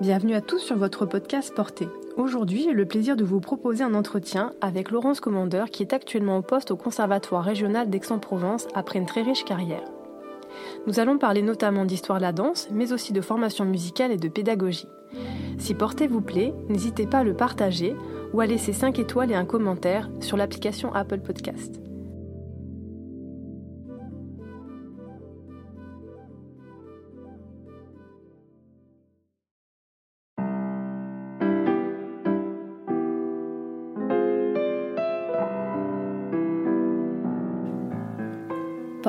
Bienvenue à tous sur votre podcast Porté. Aujourd'hui, j'ai le plaisir de vous proposer un entretien avec Laurence Commandeur qui est actuellement au poste au Conservatoire régional d'Aix-en-Provence après une très riche carrière. Nous allons parler notamment d'histoire de la danse, mais aussi de formation musicale et de pédagogie. Si Porté vous plaît, n'hésitez pas à le partager ou à laisser 5 étoiles et un commentaire sur l'application Apple Podcast.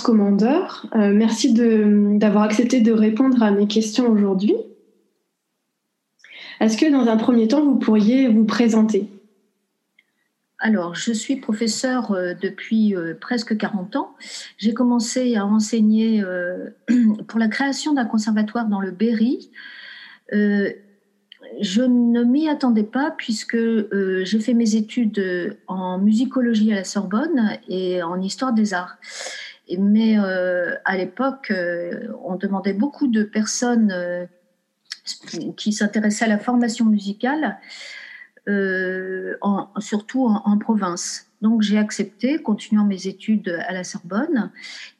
Commandeur, euh, merci d'avoir accepté de répondre à mes questions aujourd'hui. Est-ce que dans un premier temps, vous pourriez vous présenter? Alors, je suis professeure euh, depuis euh, presque 40 ans. J'ai commencé à enseigner pour la création d'un conservatoire dans le Berry. je ne m'y attendais pas puisque j'ai fait mes études en musicologie à la Sorbonne et en histoire des arts. Mais à l'époque, on demandait beaucoup de personnes qui s'intéressaient à la formation musicale, euh, surtout en, province. Donc j'ai accepté, continuant mes études à la Sorbonne.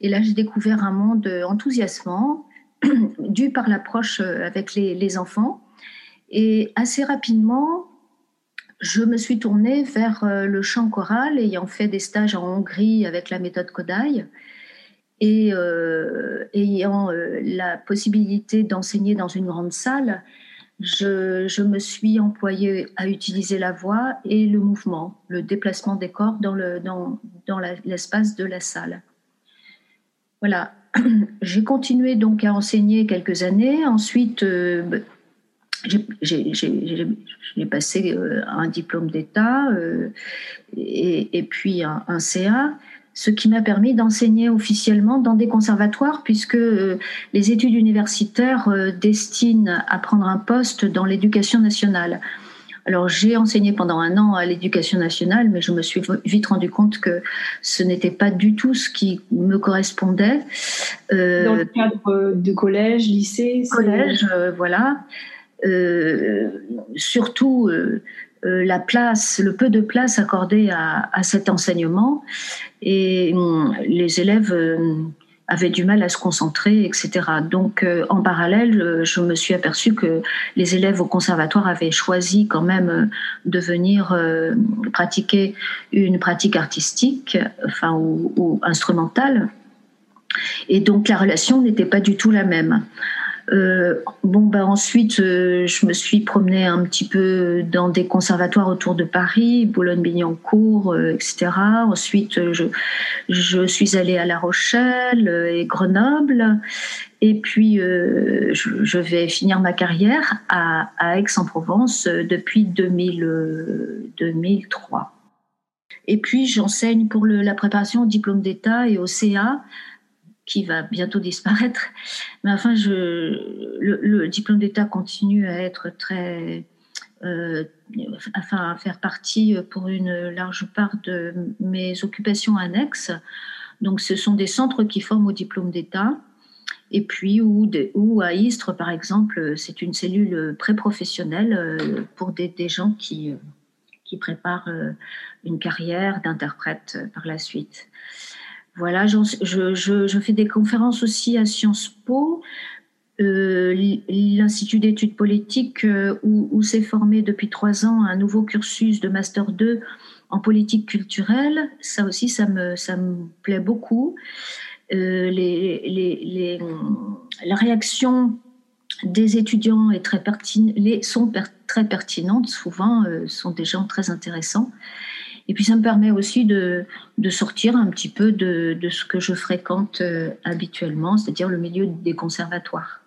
Et là, j'ai découvert un monde enthousiasmant, dû par l'approche avec les, enfants. Et assez rapidement, je me suis tournée vers euh, le chant choral, ayant fait des stages en Hongrie avec la méthode Kodai et euh, ayant euh, la possibilité d'enseigner dans une grande salle, je, me suis employée à utiliser la voix et le mouvement, le déplacement des corps dans, le, dans, dans l'espace de la salle. Voilà, j'ai continué donc à enseigner quelques années. Ensuite, euh, j'ai passé un diplôme d'État et, puis un CA ce qui m'a permis d'enseigner officiellement dans des conservatoires, puisque euh, les études universitaires euh, destinent à prendre un poste dans l'éducation nationale. Alors j'ai enseigné pendant un an à l'éducation nationale, mais je me suis vite rendu compte que ce n'était pas du tout ce qui me correspondait. Euh, dans le cadre de collège, lycée Collège, voilà. surtout la place, le peu de place accordée à, cet enseignement et hum, les élèves euh, avaient du mal à se concentrer, etc. Donc, euh, en parallèle, je me suis aperçue que les élèves au conservatoire avaient choisi quand même de venir pratiquer une pratique artistique, enfin ou instrumentale, et donc la relation n'était pas du tout la même. Euh, bon, bah ensuite, euh, je me suis promenée un petit peu dans des conservatoires autour de Paris, Boulogne-Billancourt, euh, etc. Ensuite, je, je suis allée à La Rochelle et Grenoble. Et puis, je, vais finir ma carrière à, à Aix-en-Provence depuis 2000, 2003. Et puis, j'enseigne pour la préparation au diplôme d'État et au CA qui va bientôt disparaître. Mais enfin, le, diplôme d'État continue à être très, euh, enfin, à faire partie pour une large part de mes occupations annexes. Donc, ce sont des centres qui forment au diplôme d'État. Et puis, ou, à Istres, par exemple, c'est une cellule pré-professionnelle euh, pour des, des, gens qui, qui préparent euh, une carrière d'interprète par la suite. Voilà, je, fais des conférences aussi à Sciences Po, euh, l'Institut d'études politiques, euh, où, s'est formé depuis trois ans un nouveau cursus de Master 2 en politique culturelle. Ça aussi, ça me, plaît beaucoup. Euh, la réaction des étudiants est très sont très pertinentes, souvent sont des gens très intéressants. Et puis ça me permet aussi de, de sortir un petit peu de, de, ce que je fréquente euh, habituellement, c'est-à-dire le milieu des conservatoires.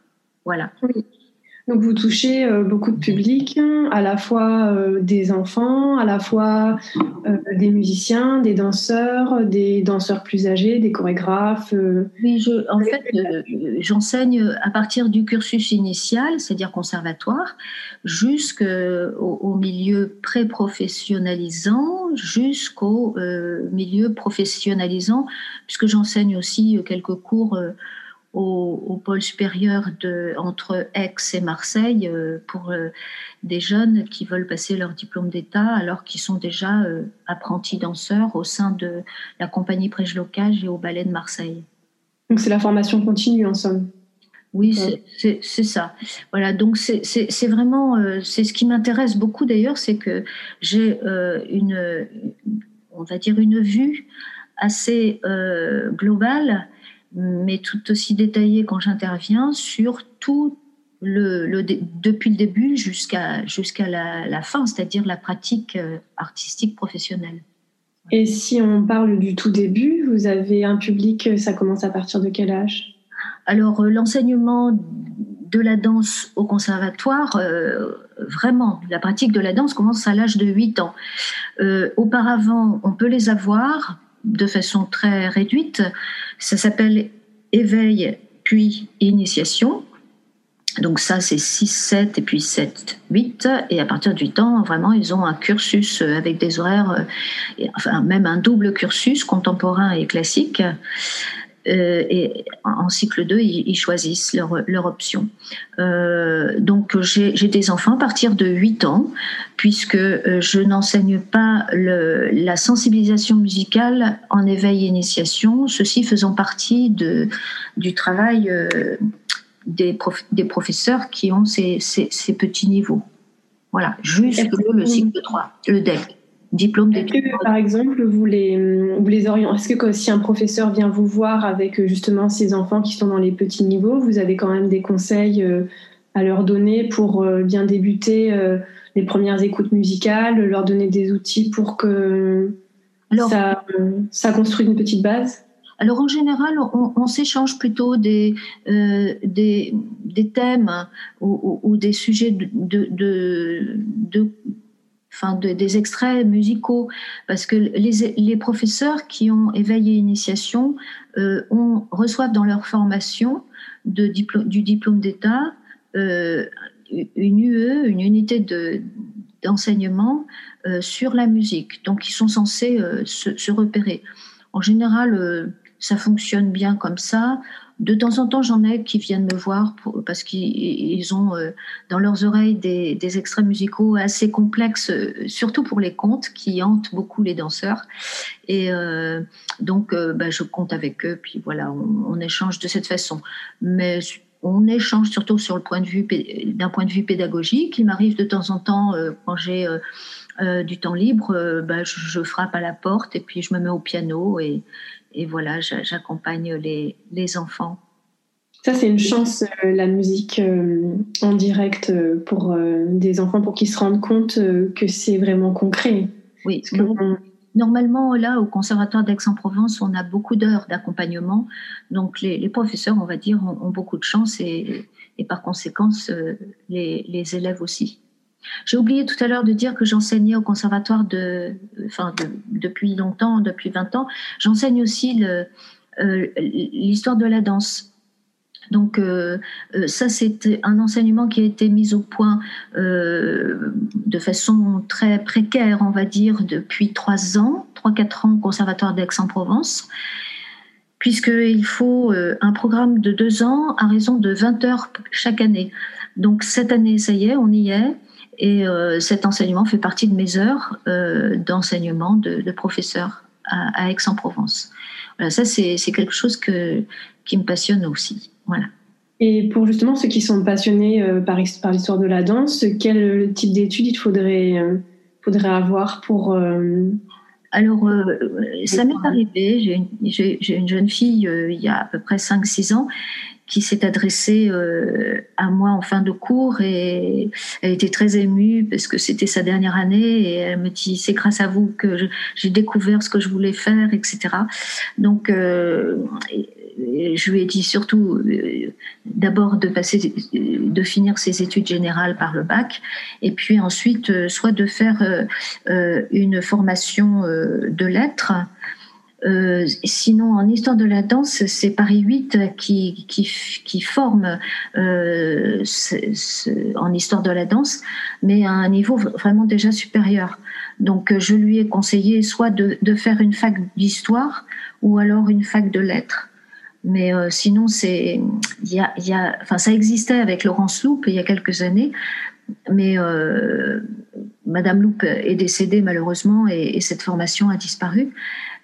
Voilà. Donc vous touchez euh, beaucoup de public, à la fois euh, des enfants, à la fois euh, des musiciens, des danseurs, des danseurs plus âgés, des chorégraphes. Oui, en fait, j'enseigne à partir du cursus initial, c'est-à-dire conservatoire, jusqu'au au milieu pré-professionnalisant, jusqu'au milieu professionnalisant, puisque j'enseigne aussi quelques cours au, pôle supérieur de, entre Aix et Marseille euh, pour euh, des jeunes qui veulent passer leur diplôme d'État alors qu'ils sont déjà euh, apprentis danseurs au sein de la compagnie Prège Locage et au Ballet de Marseille. Donc c'est la formation continue en somme oui, c'est ça. Voilà, donc c'est vraiment, c'est ce qui m'intéresse beaucoup d'ailleurs, c'est que j'ai une, on va dire une vue assez globale mais tout aussi détaillé quand j'interviens sur tout le, depuis le début jusqu'à jusqu'à la, fin, c'est-à-dire la pratique euh, artistique professionnelle. Et si on parle du tout début, vous avez un public, euh, ça commence à partir de quel âge? Alors euh, l'enseignement de la danse au conservatoire, vraiment, la pratique de la danse commence à l'âge de 8 ans. auparavant, on peut les avoir de façon très réduite. Ça s'appelle éveil puis initiation. Donc ça, c'est 6, 7 et puis 7, 8. Et à partir du temps, vraiment, ils ont un cursus avec des horaires, euh, enfin même un double cursus contemporain et classique. Euh, et en cycle 2, ils, choisissent leur, leur option. Euh, donc j'ai des enfants à partir de 8 ans, puisque euh, je n'enseigne pas le, la sensibilisation musicale en éveil et initiation, ceci faisant partie de, du travail des, des, professeurs qui ont ces, ces, ces petits niveaux. Voilà, jusque le cycle 3, le DEC diplôme d'études. Par exemple, vous les, vous les orientez. Est-ce que si un professeur vient vous voir avec euh, justement ces enfants qui sont dans les petits niveaux, vous avez quand même des conseils euh, à leur donner pour euh, bien débuter les premières écoutes musicales, leur donner des outils pour que ça, ça construise une petite base? alors en général, on, s'échange plutôt des, des, des, thèmes ou, des sujets de, de, de, enfin des extraits musicaux, parce que les, les professeurs qui ont éveillé initiation euh, reçoivent dans leur formation de du diplôme d'État euh, une UE, une unité de, d'enseignement euh, sur la musique. Donc ils sont censés se, repérer. En général, ça fonctionne bien comme ça. De temps en temps, j'en ai qui viennent me voir parce qu'ils ont euh, dans leurs oreilles des, extraits musicaux assez complexes, euh, surtout pour les contes qui hantent beaucoup les danseurs. Et euh, donc, bah, je compte avec eux, puis voilà, on, échange de cette façon. Mais on échange surtout sur le point de vue d'un point de vue pédagogique. Il m'arrive de temps en temps, quand j'ai du temps libre, bah, je, je, frappe à la porte et puis je me mets au piano et, et voilà, j'accompagne les, les, enfants. Ça, c'est une chance, euh, la musique euh, en direct euh, pour des enfants, pour qu'ils se rendent compte que c'est vraiment concret. Oui, normalement, là, au Conservatoire d'Aix-en-Provence, on a beaucoup d'heures d'accompagnement. Donc, les, les, professeurs, on va dire, ont, beaucoup de chance et, et par conséquent, les, les élèves aussi. J'ai oublié tout à l'heure de dire que j'enseignais au conservatoire de, enfin depuis longtemps, depuis 20 ans. J'enseigne aussi euh, l'histoire de la danse. Donc euh, euh, ça, c'est un enseignement qui a été mis au point de façon très précaire, on va dire, depuis trois ans, trois quatre ans au Conservatoire d'Aix-en-Provence, puisqu'il faut un programme de deux ans à raison de 20 heures chaque année. Donc cette année, ça y est, on y est. Et euh, cet enseignement fait partie de mes heures euh, d'enseignement de, professeur à, Aix-en-Provence. Voilà, ça, c'est quelque chose que, qui me passionne aussi. Voilà. Et pour justement ceux qui sont passionnés euh, par, par l'histoire de la danse, quel type d'études il faudrait, faudrait avoir pour... Alors, ça m'est arrivé. J'ai une, une, jeune fille il y a à peu près 5-6 ans qui s'est adressée euh, à moi en fin de cours et elle était très émue parce que c'était sa dernière année et elle me dit c'est grâce à vous que j'ai découvert ce que je voulais faire, etc. Donc euh, je lui ai dit surtout d'abord de passer, de finir ses études générales par le bac, et puis ensuite soit de faire une formation de lettres euh, sinon, en histoire de la danse, c'est Paris 8 qui, qui, forme euh, en histoire de la danse, mais à un niveau vraiment déjà supérieur. Donc, je lui ai conseillé soit de, de faire une fac d'histoire ou alors une fac de lettres. Mais euh, sinon, y a, y a, ça existait avec Laurence Loupe il y a quelques années, mais euh, Madame Loupe est décédée malheureusement et cette formation a disparu.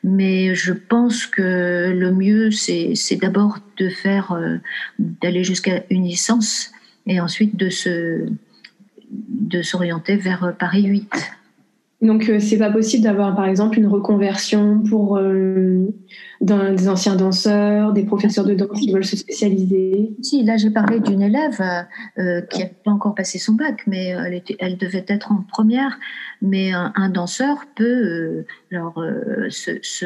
Mais je pense que le mieux, c'est d'abord de faire, euh, d'aller jusqu'à une licence et ensuite de se de s'orienter vers Paris 8. Donc, euh, c'est pas possible d'avoir, par exemple, une reconversion pour euh, des anciens danseurs, des professeurs de danse qui veulent se spécialiser Si, là, j'ai parlé d'une élève euh, qui n'a pas encore passé son bac, mais elle, était, elle devait être en première. Mais un, danseur peut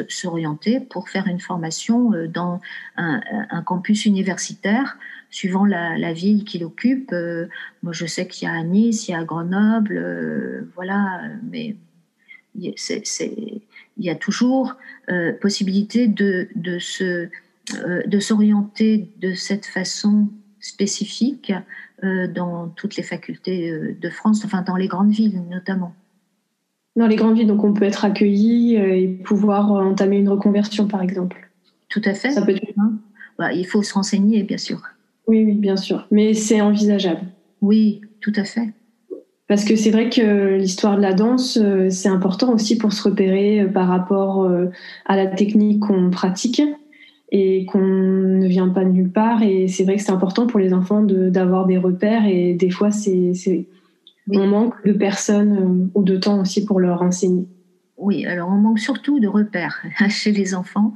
s'orienter pour faire une formation dans un campus universitaire suivant la, la ville qu'il occupe. Euh, moi, je sais qu'il y a à Nice, il y a à Grenoble, euh, voilà, mais il y a toujours euh, possibilité de, de, se, de s'orienter de cette façon spécifique dans toutes les facultés de France, enfin dans les grandes villes notamment. Dans les grandes villes, donc on peut être accueilli et pouvoir entamer une reconversion, par exemple. Tout à fait. Ça peut être bah, il faut se renseigner, bien sûr. Oui, oui, bien sûr. Mais c'est envisageable. Oui, tout à fait. Parce que c'est vrai que l'histoire de la danse, euh, c'est important aussi pour se repérer euh, par rapport euh, à la technique qu'on pratique et qu'on ne vient pas de nulle part. Et c'est vrai que c'est important pour les enfants d'avoir des repères et des fois, c'est, on manque de personnes ou de temps aussi pour leur enseigner. Oui, alors on manque surtout de repères chez les enfants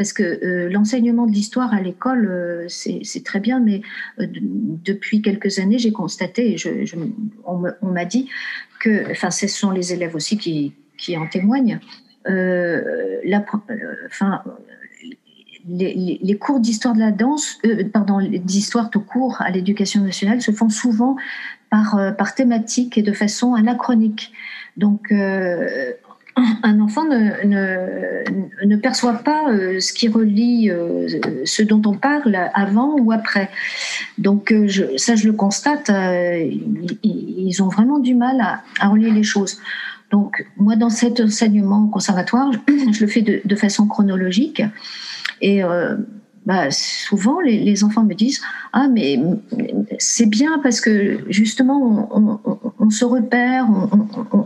parce que euh, l'enseignement de l'histoire à l'école, euh, c'est très bien, mais euh, depuis quelques années, j'ai constaté, et on m'a dit que, enfin, ce sont les élèves aussi qui, en témoignent, la, enfin, les, les, cours d'histoire de la danse, pardon, d'histoire tout court à l'éducation nationale se font souvent par, par thématique et de façon anachronique. Donc, un enfant ne, ne, perçoit pas euh, ce qui relie euh, ce dont on parle avant ou après. Donc euh, je, ça, je le constate, ils, ont vraiment du mal à, à, relier les choses. Donc moi, dans cet enseignement conservatoire, je, le fais de, de façon chronologique. Et bah, souvent les, enfants me disent ah mais c'est bien parce que justement on, se repère,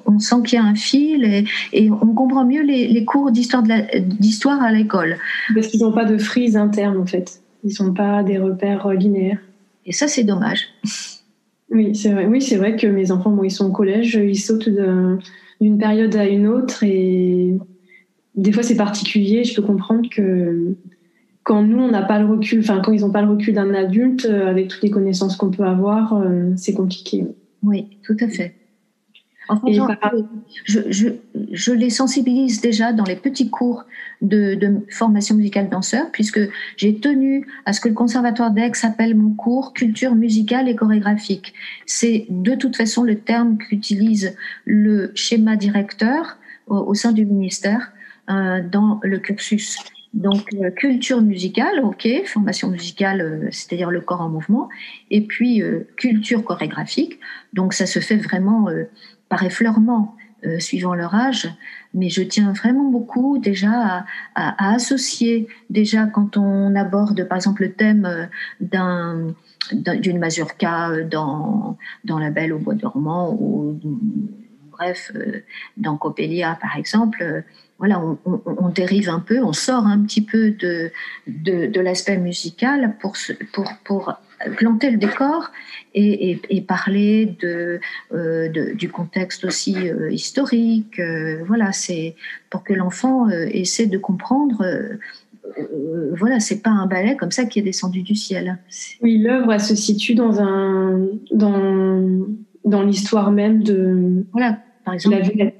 on, sent qu'il y a un fil et, on comprend mieux les, cours d'histoire d'histoire à l'école. Parce qu'ils n'ont pas de frise interne en fait, ils sont pas des repères linéaires. Et ça c'est dommage. Oui c'est vrai. Oui c'est vrai que mes enfants bon, ils sont au collège, ils sautent d'une période à une autre et des fois c'est particulier. Je peux comprendre que quand nous, on n'a pas le recul, enfin, quand ils n'ont pas le recul d'un adulte, euh, avec toutes les connaissances qu'on peut avoir, euh, c'est compliqué. Oui, tout à fait. je, je, je, les sensibilise déjà dans les petits cours de, de formation musicale danseur, puisque j'ai tenu à ce que le Conservatoire d'Aix s'appelle mon cours Culture musicale et chorégraphique. C'est de toute façon le terme qu'utilise le schéma directeur au, sein du ministère euh, dans le cursus. Donc, euh, culture musicale, ok, formation musicale, euh, c'est-à-dire le corps en mouvement, et puis euh, culture chorégraphique. Donc, ça se fait vraiment par effleurement, suivant leur âge. Mais je tiens vraiment beaucoup déjà à, associer, déjà quand on aborde par exemple le thème d'un d'une mazurka dans, dans La Belle au Bois dormant ou bref, dans Coppelia par exemple, voilà, on, dérive un peu, on sort un petit peu de, de, l'aspect musical pour, pour, pour planter le décor et, parler de, euh, de, du contexte aussi euh, historique. Euh, voilà, c'est pour que l'enfant essaie de comprendre. voilà, c'est pas un ballet comme ça qui est descendu du ciel. Oui, l'œuvre, se situe dans un dans, dans l'histoire même de voilà, par exemple, la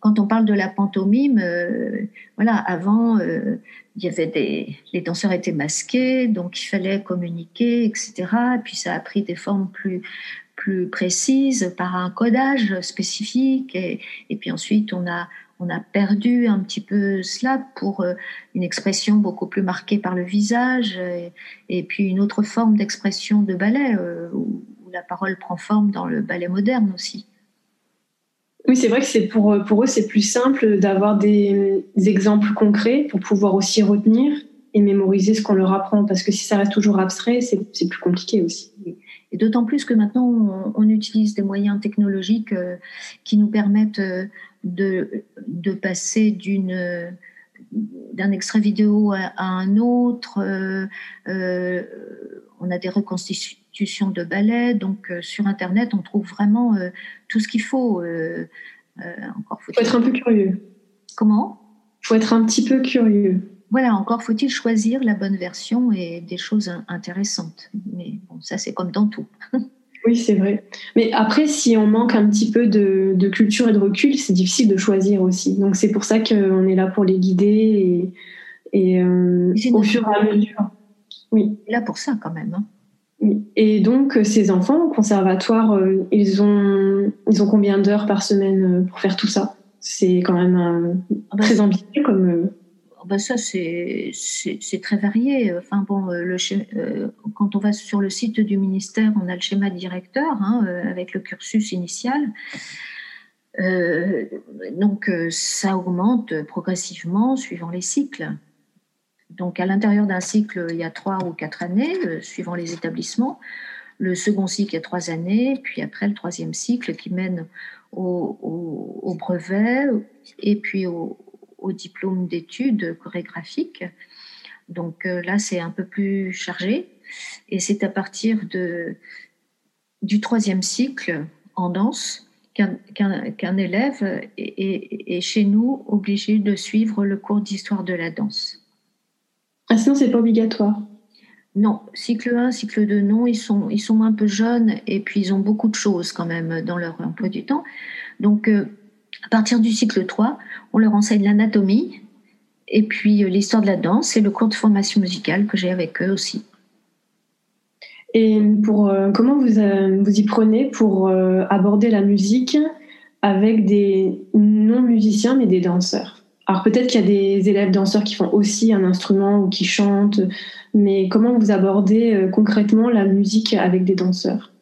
quand on parle de la pantomime, euh, voilà, avant, euh, il y avait des, les danseurs étaient masqués, donc il fallait communiquer, etc. puis ça a pris des formes plus, plus précises par un codage spécifique. Et, et puis ensuite, on a, on a perdu un petit peu cela pour euh, une expression beaucoup plus marquée par le visage et, puis une autre forme d'expression de ballet où, la parole prend forme dans le ballet moderne aussi. Oui, c'est vrai que c'est pour, pour eux, c'est plus simple d'avoir des, exemples concrets pour pouvoir aussi retenir et mémoriser ce qu'on leur apprend parce que si ça reste toujours abstrait, c'est plus compliqué aussi. Et d'autant plus que maintenant, on, utilise des moyens technologiques euh, qui nous permettent de, de passer d'une d'un extrait vidéo à, un autre. Euh, euh, on a des reconstitutions de ballets, donc euh, sur Internet, on trouve vraiment tout ce qu'il faut. encore faut, faut être un peu curieux. Comment? Faut être un petit peu curieux. Voilà, encore faut-il choisir la bonne version et des choses intéressantes. Mais bon, ça c'est comme dans tout. Oui, c'est vrai. Mais après, si on manque un petit peu de, culture et de recul, c'est difficile de choisir aussi. Donc c'est pour ça qu'on est là pour les guider et, et euh, au fur et à mesure. Oui. Là pour ça quand même. Hein. Et donc euh, ces enfants au conservatoire, euh, ils ont ils ont combien d'heures par semaine pour faire tout ça? C'est quand même ah bah, très ambitieux comme bah ça, c'est très varié. Enfin, bon, euh, le, euh, quand on va sur le site du ministère, on a le schéma directeur hein, euh, avec le cursus initial. donc, ça augmente progressivement suivant les cycles. Donc, à l'intérieur d'un cycle, il y a trois ou quatre années, suivant les établissements. Le second cycle, il y a trois années. Puis après, le troisième cycle qui mène au, brevet et puis au, au diplôme d'études chorégraphiques. Donc euh, là, c'est un peu plus chargé. Et c'est à partir de, du troisième cycle en danse qu'un élève est, chez nous obligé de suivre le cours d'histoire de la danse. Ah, sinon, c'est pas obligatoire Non, cycle 1, cycle 2, non, ils sont, ils sont un peu jeunes et puis ils ont beaucoup de choses quand même dans leur emploi du temps. Donc, euh, à partir du cycle 3, on leur enseigne l'anatomie et puis euh, l'histoire de la danse et le cours de formation musicale que j'ai avec eux aussi. Et pour, euh, comment vous, vous y prenez pour aborder la musique avec des non-musiciens mais des danseurs? Alors peut-être qu'il y a des élèves danseurs qui font aussi un instrument ou qui chantent, mais comment vous abordez concrètement la musique avec des danseurs?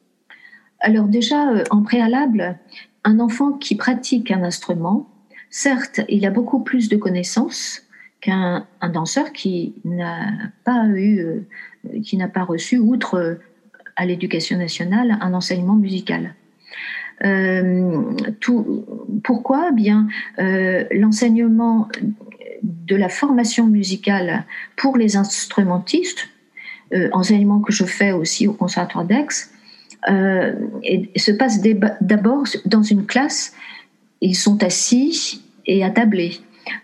Alors déjà, en préalable, un enfant qui pratique un instrument, certes, il a beaucoup plus de connaissances qu'un danseur qui n'a pas eu, euh, qui n'a pas reçu, outre euh, à l'éducation nationale, un enseignement musical. Euh, pourquoi Bien, l'enseignement de la formation musicale pour les instrumentistes, enseignement que je fais aussi au Conservatoire d'Aix, euh, se passe d'abord dans une classe. Ils sont assis et attablés.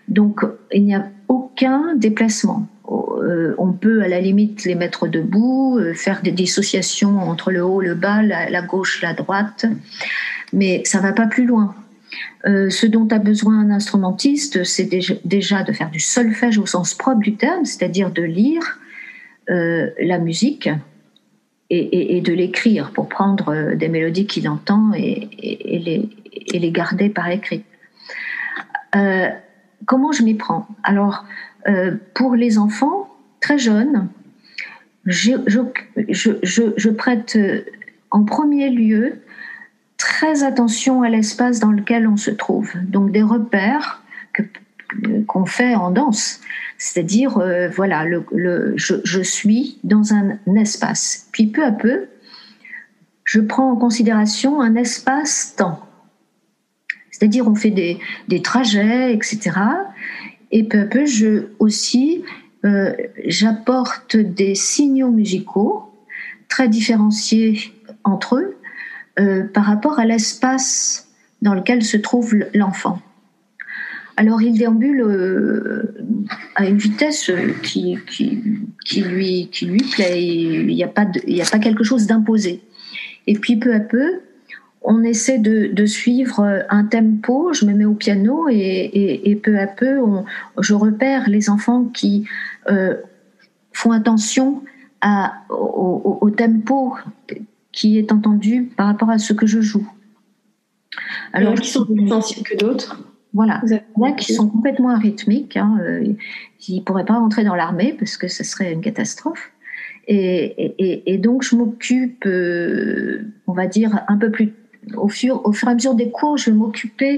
Donc, il n'y a aucun déplacement. Euh, on peut à la limite les mettre debout, euh, faire des dissociations entre le haut, le bas, la, gauche, la droite, mais ça va pas plus loin. ce dont a besoin un instrumentiste, c'est déjà, de faire du solfège au sens propre du terme, c'est-à-dire de lire la musique, et, de l'écrire pour prendre euh, des mélodies qu'il entend et, les, garder par écrit. Euh, comment je m'y prends? Alors, euh, pour les enfants très jeunes, je, prête en premier lieu très attention à l'espace dans lequel on se trouve. Donc des repères qu'on fait en danse. C'est-à-dire, euh, voilà, je, suis dans un, espace. Puis peu à peu, je prends en considération un espace-temps. C'est-à-dire, on fait des, trajets, etc. Et peu à peu, je aussi, euh, j'apporte des signaux musicaux très différenciés entre eux euh, par rapport à l'espace dans lequel se trouve l'enfant. Alors il déambule euh, à une vitesse qui, lui, qui lui plaît. Il n'y a, pas a pas quelque chose d'imposé. Et puis peu à peu, on essaie de, suivre un tempo, je me mets au piano et, peu à peu, je repère les enfants qui euh, font attention au, tempo qui est entendu par rapport à ce que je joue. Alors, qui sont plus sensibles que d'autres Voilà, il y a qui sont complètement arythmiques, hein, euh, qui ne pourraient pas rentrer dans l'armée parce que ce serait une catastrophe. Et, donc, je m'occupe, euh, on va dire, un peu plus au fur, au fur et à mesure des cours, je vais m'occuper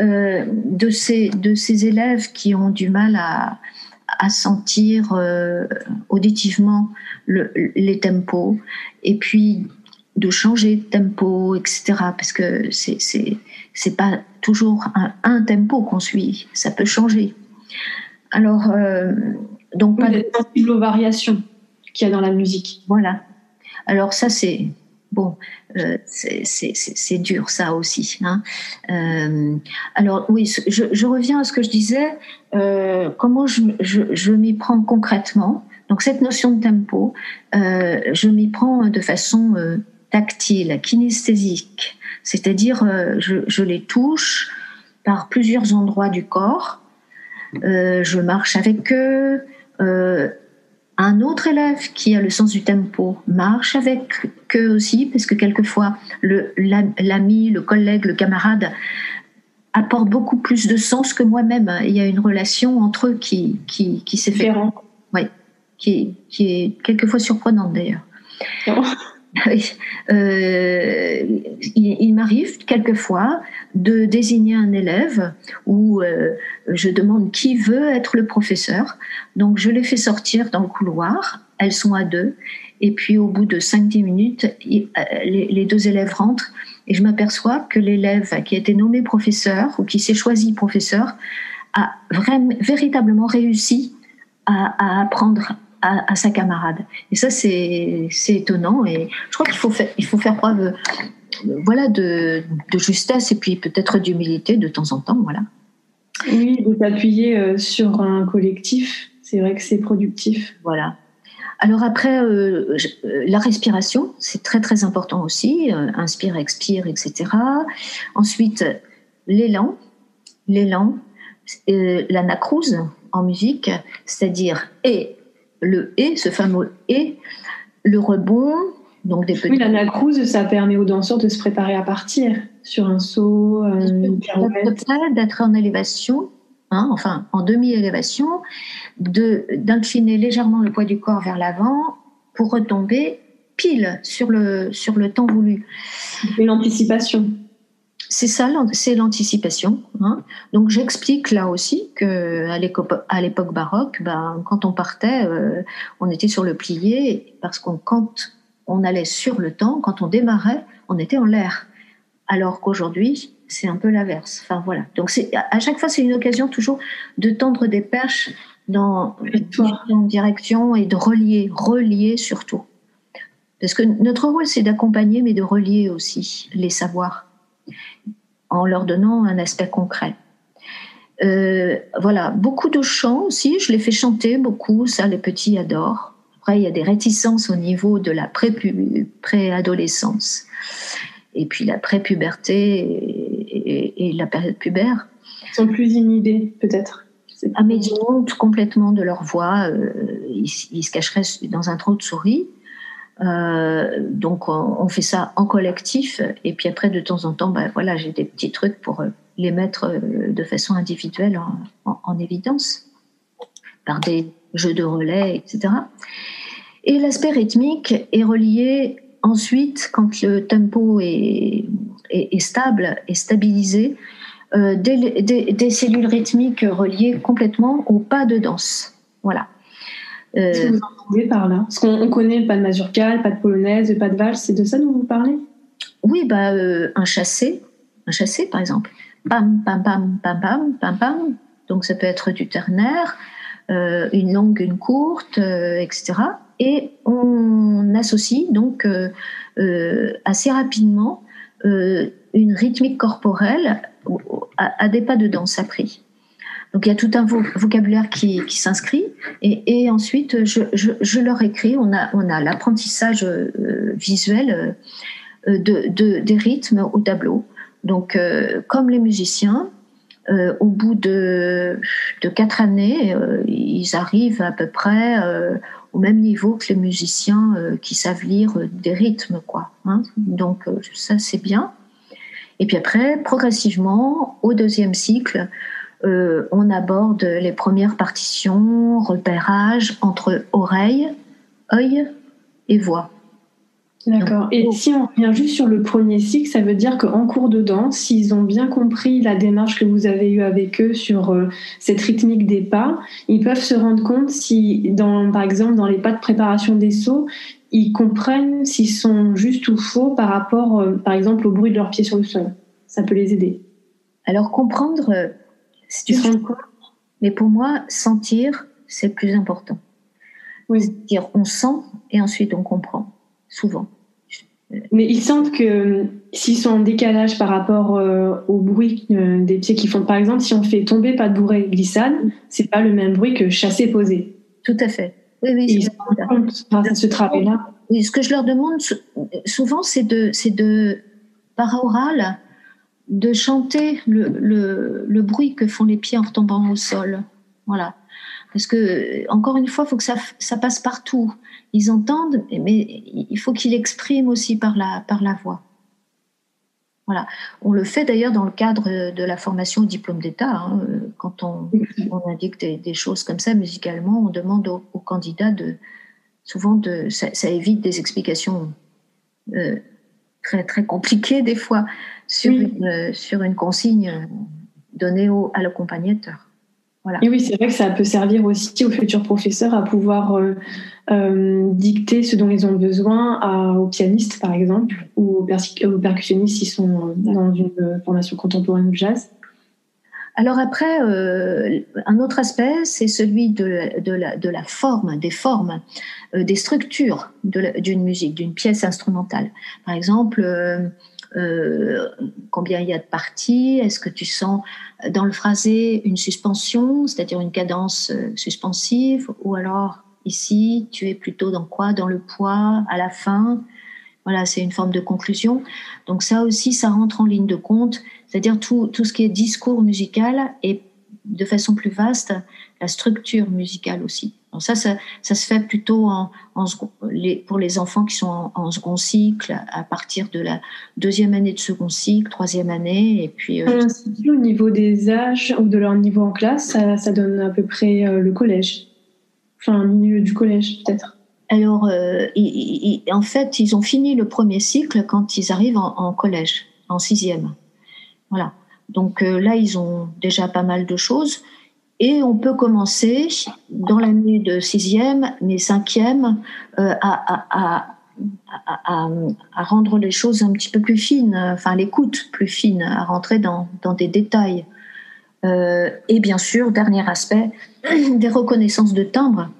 euh, de, ces, de ces élèves qui ont du mal à, à sentir euh, auditivement le, les tempos et puis de changer de tempo, etc. Parce que c'est c'est pas toujours un, un tempo qu'on suit, ça peut changer. Alors euh, donc pas de sensible aux variations qu'il y a dans la musique. Voilà. Alors ça c'est Bon, euh, c'est dur ça aussi. Hein. Euh, alors oui, je, reviens à ce que je disais. Euh, comment je, je m'y prends concrètement Donc cette notion de tempo, je m'y prends de façon tactile, kinesthésique, c'est-à-dire je, les touche par plusieurs endroits du corps. je marche avec eux un autre élève qui a le sens du tempo marche avec eux aussi, parce que quelquefois, l'ami, le, collègue, le camarade apporte beaucoup plus de sens que moi-même. Il y a une relation entre eux qui, qui, qui s'est fait. Oui, qui, qui est quelquefois surprenante d'ailleurs. Euh, il, m'arrive quelquefois de désigner un élève où euh, je demande qui veut être le professeur. Donc je les fais sortir dans le couloir, elles sont à deux, et puis au bout de 5-10 minutes, euh, les, deux élèves rentrent et je m'aperçois que l'élève qui a été nommé professeur ou qui s'est choisi professeur a vraiment, véritablement réussi à, apprendre à, sa camarade. Et ça, c'est étonnant. Et je crois qu'il faut, faut faire preuve voilà, de, de justesse et puis peut-être d'humilité de temps en temps. Voilà. Oui, de s'appuyer euh, sur un collectif, c'est vrai que c'est productif. Voilà. Alors après, euh, euh, la respiration, c'est très très important aussi. inspire, expire, etc. Ensuite, l'élan, l'élan, l'anacrouse en musique, c'est-à-dire et le et, ce fameux et, le rebond, donc des petits. Oui, l'anacrouse, ça permet aux danseurs de se préparer à partir sur un saut, une D'être en élévation, hein, enfin en demi-élévation, d'incliner légèrement le poids du corps vers l'avant pour retomber pile sur le, sur le temps voulu. Et l'anticipation c'est ça, c'est l'anticipation. Hein. Donc j'explique là aussi que à l'époque baroque, ben, quand on partait, euh, on était sur le plié parce qu'on quand on allait sur le temps, quand on démarrait, on était en l'air. Alors qu'aujourd'hui, c'est un peu l'inverse. Enfin voilà. Donc c'est à chaque fois, c'est une occasion toujours de tendre des perches dans une direction et de relier, relier surtout. Parce que notre rôle, c'est d'accompagner, mais de relier aussi les savoirs en leur donnant un aspect concret. Euh, voilà, beaucoup de chants aussi, je les fais chanter beaucoup, ça les petits adorent. Après, il y a des réticences au niveau de la préadolescence. Et puis la prépuberté et, et, la période pubère. Ils sont plus inhibés, peut-être. Ah, mais ils montent complètement de leur voix. Euh, ils, ils, se cacheraient dans un trou de souris. Euh, donc on, fait ça en collectif et puis après de temps en temps, ben, voilà, j'ai des petits trucs pour euh, les mettre de façon individuelle en, évidence par des jeux de relais, etc. Et l'aspect rythmique est relié ensuite quand le tempo est, est, stable et stabilisé, des, des, cellules rythmiques reliées complètement au pas de danse. Voilà. Euh, vous entendez par là? Parce qu'on connaît le pas de mazurka, le pas de polonaise, le pas de valse, c'est de ça dont vous parlez? Oui, bah, euh, un chassé, un chassé par exemple. Pam, pam, pam, pam, pam, pam, pam. Donc ça peut être du ternaire, euh, une longue, une courte, etc. Et on associe donc assez rapidement une rythmique corporelle à, des pas de danse appris. Donc il y a tout un vocabulaire qui, s'inscrit et, ensuite je, leur écris. On a, on a l'apprentissage euh, visuel de, des rythmes au tableau. Donc, comme les musiciens, au bout de, quatre années, ils arrivent à peu près au même niveau que les musiciens qui savent lire des rythmes, quoi. Hein. Donc, ça, c'est bien. Et puis après, progressivement, au deuxième cycle, euh, on aborde les premières partitions, repérage entre oreille, œil et voix. D'accord. Et si on revient juste sur le premier cycle, ça veut dire qu'en cours de danse, s'ils ont bien compris la démarche que vous avez eue avec eux sur euh, cette rythmique des pas, ils peuvent se rendre compte si, dans, par exemple, dans les pas de préparation des sauts, ils comprennent s'ils sont justes ou faux par rapport, euh, par exemple, au bruit de leurs pieds sur le sol. Ça peut les aider. Alors comprendre, euh, c'est du mais pour moi, sentir, c'est le plus important. Oui. C'est-à-dire, on sent et ensuite on comprend, souvent. Mais ils sentent que euh, s'ils sont en décalage par rapport au bruit des pieds qui font, par exemple, si on fait tomber pas de bourrée glissade, c'est pas le même bruit que chasser posé. Tout à fait. Oui, oui, c'est ce travail-là. Ce que je leur demande souvent, c'est de, c'est de, par oral, de chanter le, le, le, bruit que font les pieds en retombant au sol. Voilà. Parce que, encore une fois, il faut que ça, ça passe partout. Ils entendent, mais il faut qu'ils l'expriment aussi par la, par la voix. Voilà. On le fait d'ailleurs dans le cadre de la formation au diplôme d'État. Hein. Quand on, on indique des, choses comme ça musicalement, on demande aux, candidats de souvent de ça, évite des explications euh, très très compliquées des fois sur une sur une consigne donnée au, à l'accompagnateur. Et oui, c'est vrai que ça peut servir aussi aux futurs professeurs à pouvoir euh, euh, dicter ce dont ils ont besoin aux pianistes, par exemple, ou aux, percussionnistes s'ils sont dans une formation contemporaine du jazz. Alors après, euh, un autre aspect, c'est celui de, de, la, de, la, forme, des formes, des structures d'une musique, d'une pièce instrumentale. Par exemple, euh, combien il y a de parties, est-ce que tu sens dans le phrasé une suspension, c'est-à-dire une cadence euh, suspensive, ou alors ici tu es plutôt dans quoi? Dans le poids, à la fin? Voilà, c'est une forme de conclusion. Donc ça aussi, ça rentre en ligne de compte, c'est-à-dire tout, tout ce qui est discours musical et de façon plus vaste, la structure musicale aussi ça, ça, se fait plutôt en, pour les enfants qui sont en, second cycle, à partir de la deuxième année de second cycle, troisième année, et puis. Euh, au niveau des âges ou de leur niveau en classe, ça, donne à peu près euh, le collège, enfin le milieu du collège peut-être. Alors, euh, en fait, ils ont fini le premier cycle quand ils arrivent en, collège, en sixième. Voilà. Donc là, ils ont déjà pas mal de choses. Et on peut commencer dans l'année de sixième, mais cinquième, euh, à, rendre les choses un petit peu plus fines, enfin l'écoute plus fine, à rentrer dans, des détails. Euh, et bien sûr, dernier aspect, des reconnaissances de timbre.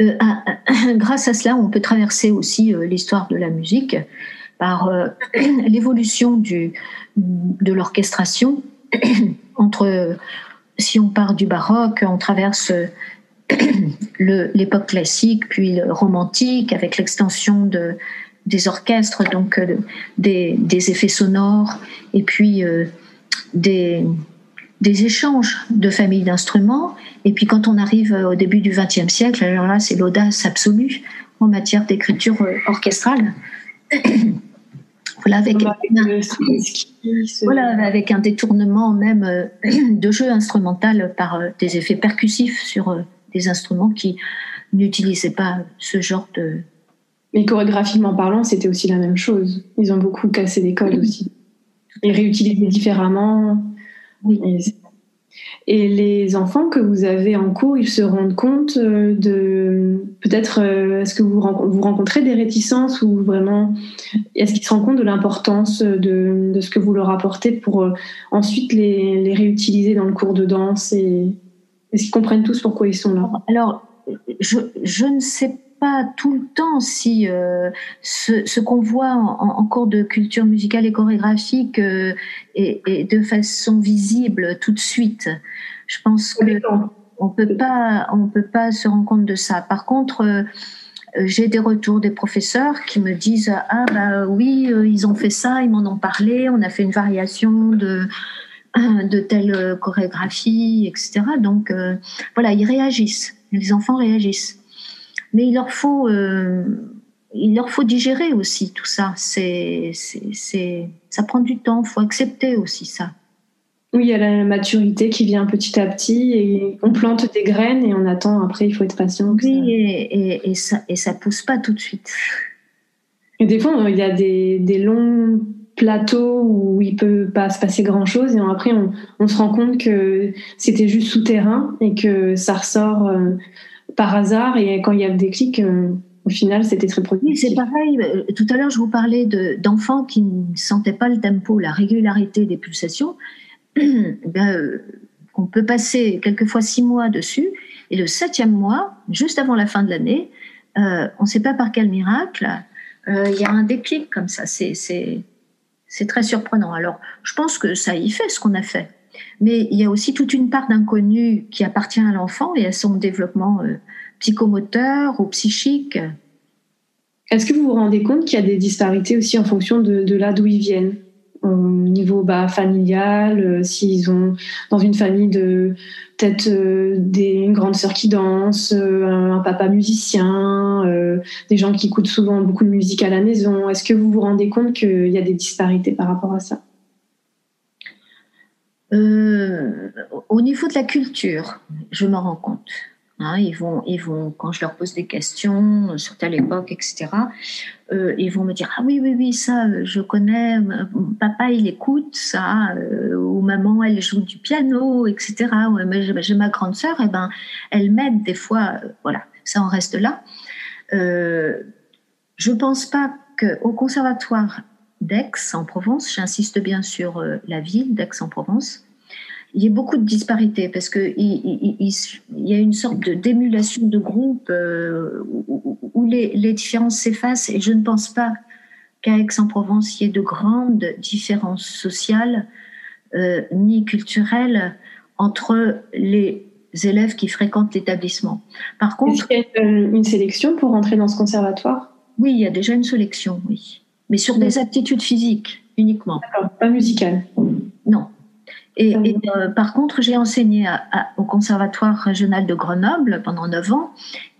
Euh, grâce à cela, on peut traverser aussi l'histoire de la musique par l'évolution de l'orchestration entre si on part du baroque, on traverse l'époque classique, puis le romantique, avec l'extension de, des orchestres, donc euh, des, effets sonores, et puis euh, des, échanges de familles d'instruments. Et puis quand on arrive au début du XXe siècle, alors là, c'est l'audace absolue en matière d'écriture euh, orchestrale. Voilà, avec, un, voilà, avec un détournement même euh, de jeu instrumental par euh, des effets percussifs sur euh, des instruments qui n'utilisaient pas ce genre de... Mais chorégraphiquement parlant, c'était aussi la même chose. Ils ont beaucoup cassé des codes aussi. Et réutilisé différemment. Oui. Et les enfants que vous avez en cours, ils se rendent compte euh, de peut-être euh, est-ce que vous, vous rencontrez des réticences ou vraiment est-ce qu'ils se rendent compte de l'importance de, de, ce que vous leur apportez pour euh, ensuite les, les, réutiliser dans le cours de danse et est-ce qu'ils comprennent tous pourquoi ils sont là? Alors je, je ne sais pas pas tout le temps si euh, ce, ce qu'on voit en, cours de culture musicale et chorégraphique euh, est, de façon visible tout de suite. Je pense que on peut pas, on peut pas se rendre compte de ça. Par contre, j'ai des retours des professeurs qui me disent ah bah oui ils ont fait ça, ils m'en ont parlé, on a fait une variation de de telle chorégraphie, etc. Donc voilà, ils réagissent, les enfants réagissent. Mais il leur faut il leur faut digérer aussi tout ça. C'est, c'est, ça prend du temps. Il faut accepter aussi ça. Oui, il y a la maturité qui vient petit à petit et on plante des graines et on attend. Après, il faut être patient. Oui, et, et, ça et ça pousse pas tout de suite. Et des fois, il y a des, des longs plateaux où il peut pas se passer grand chose et après on, on se rend compte que c'était juste souterrain et que ça ressort euh, par hasard et quand il y a le déclic euh, au final, c'était très productif. c'est pareil. Euh, tout à l'heure, je vous parlais d'enfants qui ne sentaient pas le tempo, la régularité des pulsations. ben, euh, on peut passer quelquefois six mois dessus, et le septième mois, juste avant la fin de l'année, euh, on ne sait pas par quel miracle, il y a un déclic comme ça. C'est très surprenant. Alors, je pense que ça y fait ce qu'on a fait. Mais il y a aussi toute une part d'inconnu qui appartient à l'enfant et à son développement psychomoteur ou psychique. Est-ce que vous vous rendez compte qu'il y a des disparités aussi en fonction de, là d'où ils viennent? Au niveau bah, familial, euh, s'ils ont dans une famille de peut-être euh, des, une grande sœur qui danse, euh, un, papa musicien, des gens qui écoutent souvent beaucoup de musique à la maison. Est-ce que vous vous rendez compte qu'il y a des disparités par rapport à ça? Au niveau de la culture, je m'en rends compte. Hein, ils, vont, ils vont, quand je leur pose des questions sur telle époque, etc., euh, ils vont me dire Ah oui, oui, oui, ça, euh, je connais, papa, il écoute ça, euh, ou maman, elle joue du piano, etc. j'ai ma grande sœur, et eh ben, elle m'aide des fois, voilà, ça en reste là. je ne pense pas qu'au conservatoire d'Aix en Provence, j'insiste bien sur la ville d'Aix en Provence, il y a beaucoup de disparités parce qu'il il, il, y a une sorte d'émulation de, groupe euh, où, les, les, différences s'effacent et je ne pense pas qu'à Aix-en-Provence il y ait de grandes différences sociales euh, ni culturelles entre les élèves qui fréquentent l'établissement. Par contre, y a une sélection pour entrer dans ce conservatoire? Oui, il y a déjà une sélection, oui, mais sur des aptitudes physiques uniquement. pas musicales. Non. Et, euh, par contre, j'ai enseigné au Conservatoire régional de Grenoble pendant 9 ans.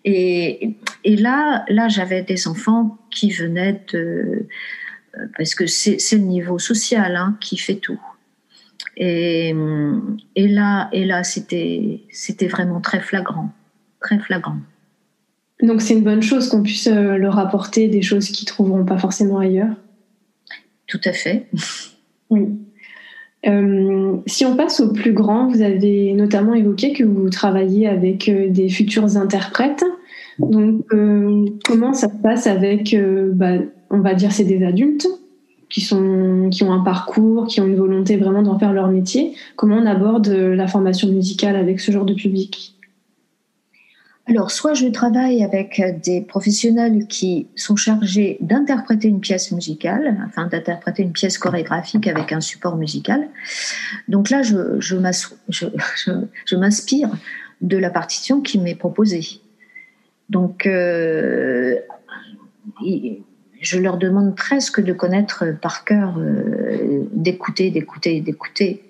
Et, et là, là j'avais des enfants qui venaient de. Euh, parce que c'est le niveau social hein, qui fait tout. Et, et là, et là c'était vraiment très flagrant. Très flagrant. Donc c'est une bonne chose qu'on puisse euh, leur apporter des choses qu'ils ne trouveront pas forcément ailleurs. Tout à fait. Oui. Euh, si on passe au plus grand, vous avez notamment évoqué que vous travaillez avec euh, des futurs interprètes. Donc, euh, comment ça se passe avec, bah, on va dire, c'est des adultes qui, sont, qui ont un parcours, qui ont une volonté vraiment d'en faire leur métier. Comment on aborde la formation musicale avec ce genre de public? Alors, soit je travaille avec des professionnels qui sont chargés d'interpréter une pièce musicale, enfin d'interpréter une pièce chorégraphique avec un support musical. Donc là, je, m'inspire de la partition qui m'est proposée. Donc, euh, je leur demande presque de connaître par cœur, euh, d'écouter, d'écouter, d'écouter,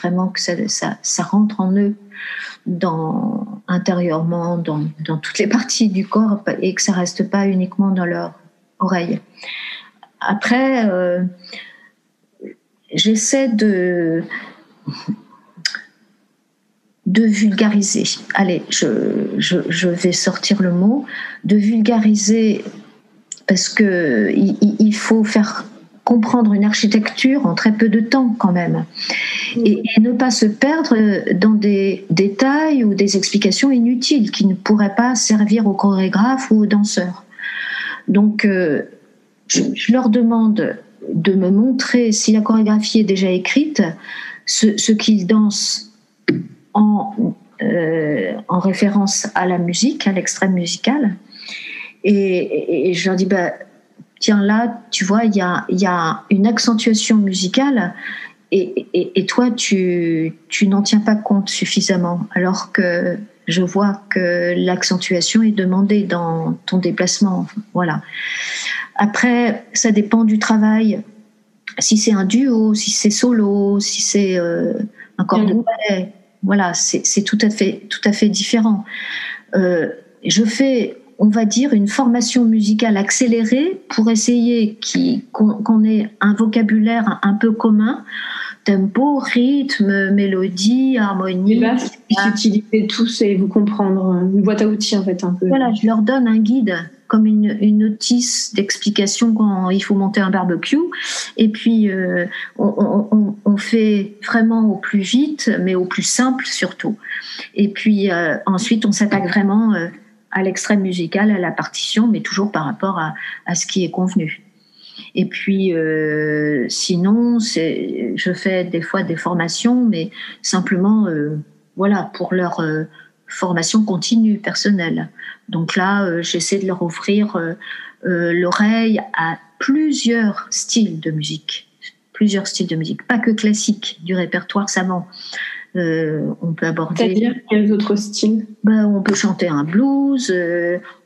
vraiment que ça, rentre en eux, intérieurement, dans, toutes les parties du corps, et que ça reste pas uniquement dans leur oreille. Après, euh, j'essaie de vulgariser. Allez, je vais sortir le mot, de vulgariser parce que il, faut faire comprendre une architecture en très peu de temps quand même et, ne pas se perdre dans des détails ou des explications inutiles qui ne pourraient pas servir aux chorégraphes ou aux danseurs. Donc euh, je, leur demande de me montrer si la chorégraphie est déjà écrite, ce, qu'ils dansent en, euh, en référence à la musique, à l'extrême musical, et, je leur dis, bah, tiens, là, tu vois, il y a, y a, une accentuation musicale et, et toi, tu, tu n'en tiens pas compte suffisamment. Alors que Je vois que l'accentuation est demandée dans ton déplacement. Voilà. Après, ça dépend du travail. Si c'est un duo, si c'est solo, si c'est euh, un corps de ballet, voilà, c'est tout à fait tout à fait différent. Euh, je fais, on va dire, une formation musicale accélérée pour essayer qu'on ait un vocabulaire un peu commun tempo, rythme, mélodie, harmonie. utiliser tous et vous comprendre, une boîte à outils en fait un peu. Voilà, je leur donne un guide comme une, notice d'explication quand il faut monter un barbecue. Et puis, euh, on, fait vraiment au plus vite, mais au plus simple surtout. Et puis, euh, ensuite, on s'attaque vraiment euh, à l'extrême musical, à la partition, mais toujours par rapport à ce qui est convenu. Et puis, euh, sinon, je fais des fois des formations, mais simplement, euh, voilà, pour leur euh, formation continue personnelle. Donc là, j'essaie de leur offrir l'oreille à plusieurs styles de musique, plusieurs styles de musique, pas que classique, du répertoire savant. On peut aborder. C'est-à-dire quels autres styles? Ben, On peut chanter un blues,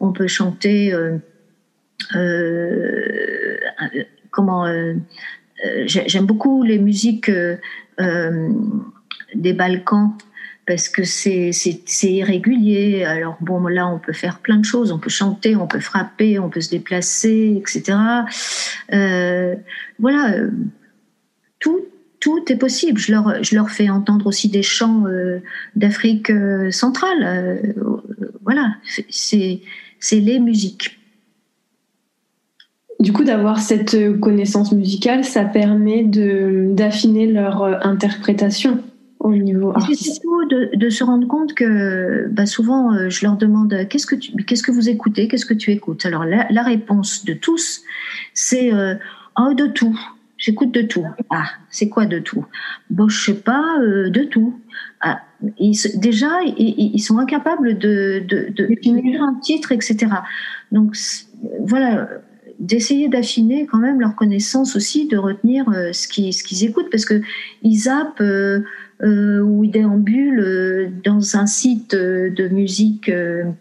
on peut chanter comment euh, euh, j'aime beaucoup les musiques euh, des Balkans parce que c'est irrégulier. Alors bon, là, on peut faire plein de choses. On peut chanter, on peut frapper, on peut se déplacer, etc. voilà, tout, tout est possible. Je leur, je leur fais entendre aussi des chants d'Afrique centrale. voilà, c'est les musiques du coup, d'avoir cette euh, connaissance musicale, ça permet d'affiner leur euh, interprétation au niveau artistique. C'est surtout de, de, se rendre compte que bah souvent, euh, je leur demande qu'est-ce que, tu, qu'est-ce que vous écoutez, qu'est-ce que tu écoutes? Alors, la, la réponse de tous, c'est euh, oh, de tout. J'écoute de tout. Ah, c'est quoi de tout? Bon, je sais pas, de tout. Ah, ils, déjà, ils, ils, sont incapables de, de, de, de un titre, etc. Donc, voilà, d'essayer d'affiner quand même leur connaissance aussi, de retenir euh, ce qu'ils ce qu'ils écoutent, parce que ils zappent euh, euh, ou ils déambulent euh, dans un site de musique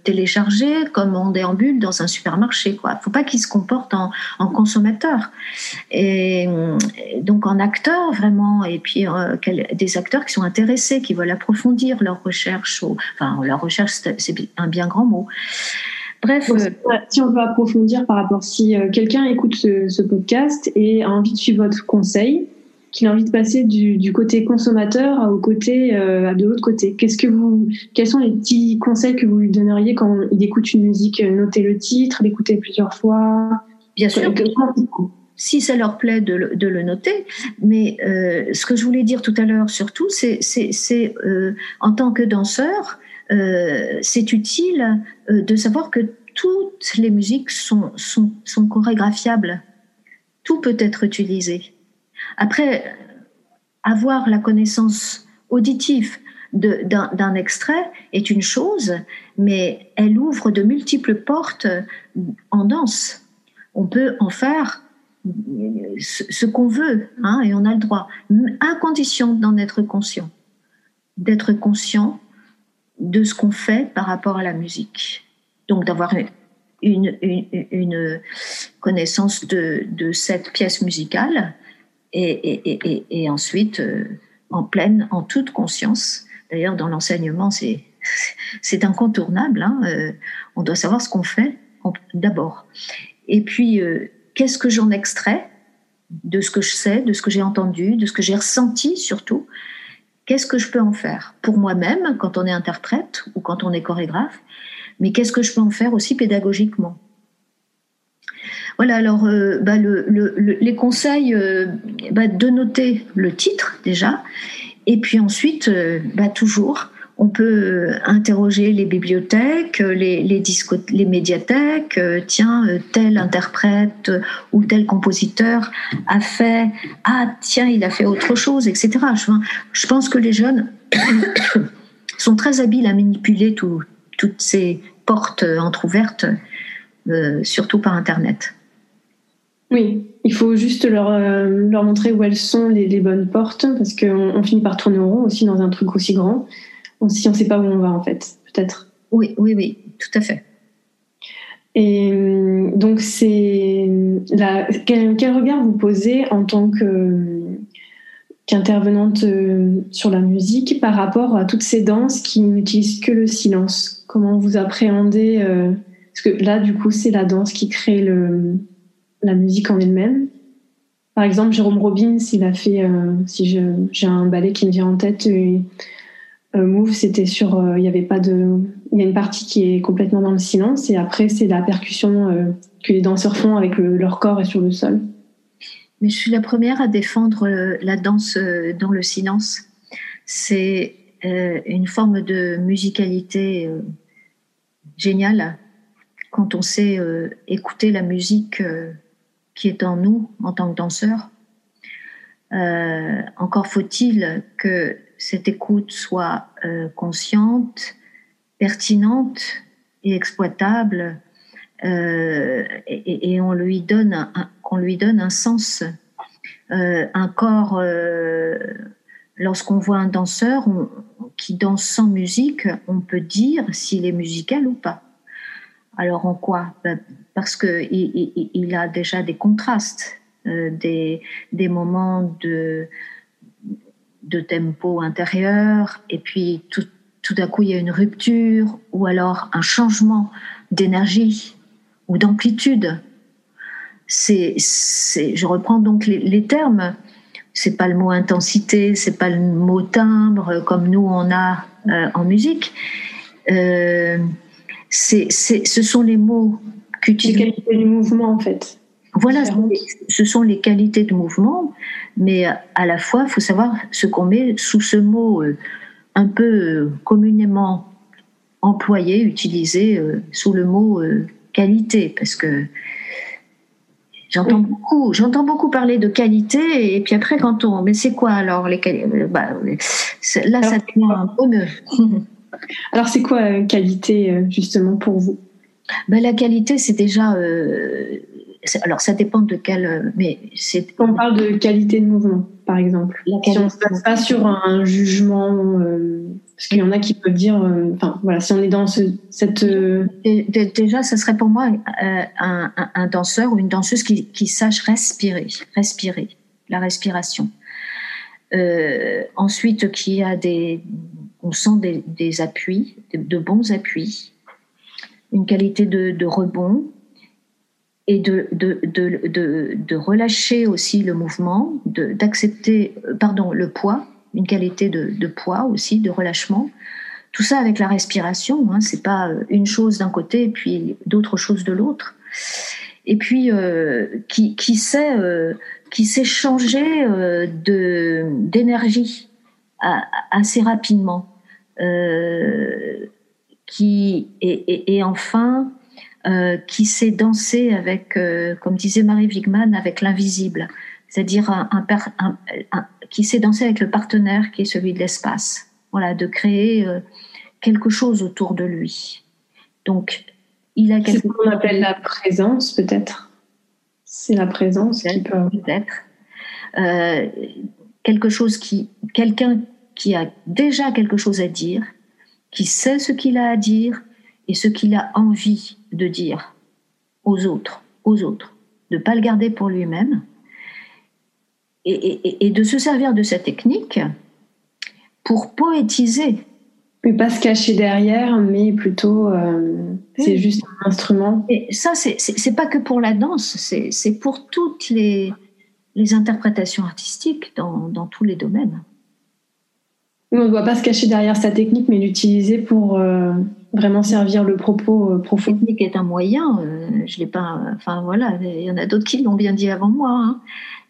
téléchargée comme on déambule dans un supermarché. Quoi, faut pas qu'ils se comportent en, en consommateurs et, donc en acteurs vraiment, et puis des acteurs qui sont intéressés, qui veulent approfondir leur recherche. enfin, leur recherche, c'est un bien grand mot. Bref, euh, si on veut approfondir par rapport, si euh, quelqu'un écoute ce, podcast et a envie de suivre votre conseil, qu'il a envie de passer du, côté consommateur au côté euh, de l'autre côté, qu'est-ce que vous, quels sont les petits conseils que vous lui donneriez quand il écoute une musique, noter le titre, l'écouter plusieurs fois? Bien sûr. si ça leur plaît de le, noter. Mais ce que je voulais dire tout à l'heure surtout, c'est en tant que danseur, euh, c'est utile euh, de savoir que toutes les musiques sont, sont, sont chorégraphiables. Tout peut être utilisé. Après, avoir la connaissance auditive d'un extrait est une chose, mais elle ouvre de multiples portes en danse. On peut en faire ce, qu'on veut, hein, et on a le droit, à condition d'en être conscient. D'être conscient de ce qu'on fait par rapport à la musique. Donc d'avoir une, connaissance de, cette pièce musicale et, ensuite euh, en pleine, en toute conscience. D'ailleurs, dans l'enseignement, c'est c'est incontournable. Hein, euh, on doit savoir ce qu'on fait d'abord. Et puis, euh, qu'est-ce que j'en extrais de ce que je sais, de ce que j'ai entendu, de ce que j'ai ressenti surtout, Qu'est-ce que je peux en faire pour moi-même quand on est interprète ou quand on est chorégraphe, mais qu'est-ce que je peux en faire aussi pédagogiquement? Voilà, alors euh, bah, les conseils, euh, bah, de noter le titre déjà, et puis ensuite, euh, bah, toujours on peut interroger les bibliothèques, les, les, les médiathèques. Tiens, tel interprète ou tel compositeur a fait. Ah, tiens, il a fait autre chose, etc. Je, pense que les jeunes sont très habiles à manipuler toutes ces portes entrouvertes, euh, surtout par Internet. Oui, il faut juste leur, leur montrer où elles sont les, les bonnes portes, parce qu'on on finit par tourner au rond aussi dans un truc aussi grand. si on ne sait pas où on va en fait, peut-être. Oui, oui, oui, tout à fait. Et donc, c'est quel, quel, regard vous posez en tant que qu'intervenante euh, sur la musique par rapport à toutes ces danses qui n'utilisent que le silence? Comment vous appréhendez euh, Parce que là, du coup, c'est la danse qui crée le, la musique en elle-même. Par exemple, Jérôme Robbins, il a fait, euh, si j'ai un ballet qui me vient en tête, Move, c'était sur, il y avait pas de, il y a une partie qui est complètement dans le silence et après c'est la percussion que les danseurs font avec leur corps et sur le sol. Mais je suis la première à défendre euh, la danse euh, dans le silence. C'est euh, une forme de musicalité géniale quand on sait écouter la musique qui est en nous en tant que danseur. encore faut-il que cette écoute soit consciente, pertinente et exploitable euh, et, lui donne un, qu'on lui donne un sens. Euh, un corps, euh, lorsqu'on voit un danseur qui danse sans musique, on peut dire s'il est musical ou pas. Alors en quoi? Ben, Parce qu'il il, a déjà des contrastes, des, des, moments de, de tempo intérieur, et puis tout, tout à coup il y a une rupture, ou alors un changement d'énergie ou d'amplitude. C'est, je reprends donc les, termes. C'est pas le mot intensité, c'est pas le mot timbre comme nous on a euh, en musique. Euh, c'est, ce sont les mots qu'utilisent. Les qualités du mouvement en fait. Voilà, ce sont les qualités de mouvement, mais à la fois, il faut savoir ce qu'on met sous ce mot euh, un peu communément employé, utilisé sous le mot qualité, parce que j'entends beaucoup, j'entends beaucoup parler de qualité, et puis après quand on, mais c'est quoi alors les qualités bah, Là, ça devient un peu Alors c'est quoi euh, qualité euh, justement pour vous? Ben, la qualité, c'est déjà. Euh, alors, ça dépend de quel. Mais c'est. On parle de qualité de mouvement, par exemple. si on ne se passe pas sur un jugement parce qu'il y en a qui peuvent dire, euh, enfin voilà, si on est dans cette... Euh, déjà, ce serait pour moi euh, un, danseur ou une danseuse qui, sache respirer, respirer, la respiration. ensuite, qui a des... On sent des, appuis, de, bons appuis, une qualité de, rebond et de, de, de, relâcher aussi le mouvement, d'accepter, pardon, le poids une qualité de, poids aussi, de relâchement. Tout ça avec la respiration, hein, c'est pas euh, une chose d'un côté et puis d'autres choses de l'autre. Et puis euh, qui, qui, sait euh, qui d'énergie assez rapidement. Qui et, et, enfin qui sait danser avec, comme disait Marie Wigman, avec l'invisible, c'est-à-dire un, un, un, qui sait danser avec le partenaire qui est celui de l'espace. Voilà, de créer euh, quelque chose autour de lui. Donc, il a quelque C'est ce qu'on appelle la présence, peut-être. C'est la présence qui peut. Peut-être. Euh, quelque chose qui, quelqu'un qui a déjà quelque chose à dire, qui sait ce qu'il a à dire et ce qu'il a envie de dire aux autres, aux autres, de pas le garder pour lui-même, et, de se servir de cette technique pour poétiser. Mais pas se cacher derrière, mais plutôt euh, c'est juste un instrument. Et ça, c'est pas que pour la danse, c'est pour toutes les, les interprétations artistiques dans, dans, tous les domaines. On ne doit pas se cacher derrière sa technique, mais l'utiliser pour euh, vraiment servir le propos euh, profond. La technique est un moyen. je l'ai pas. Enfin voilà, il y en a d'autres qui l'ont bien dit avant moi. Hein.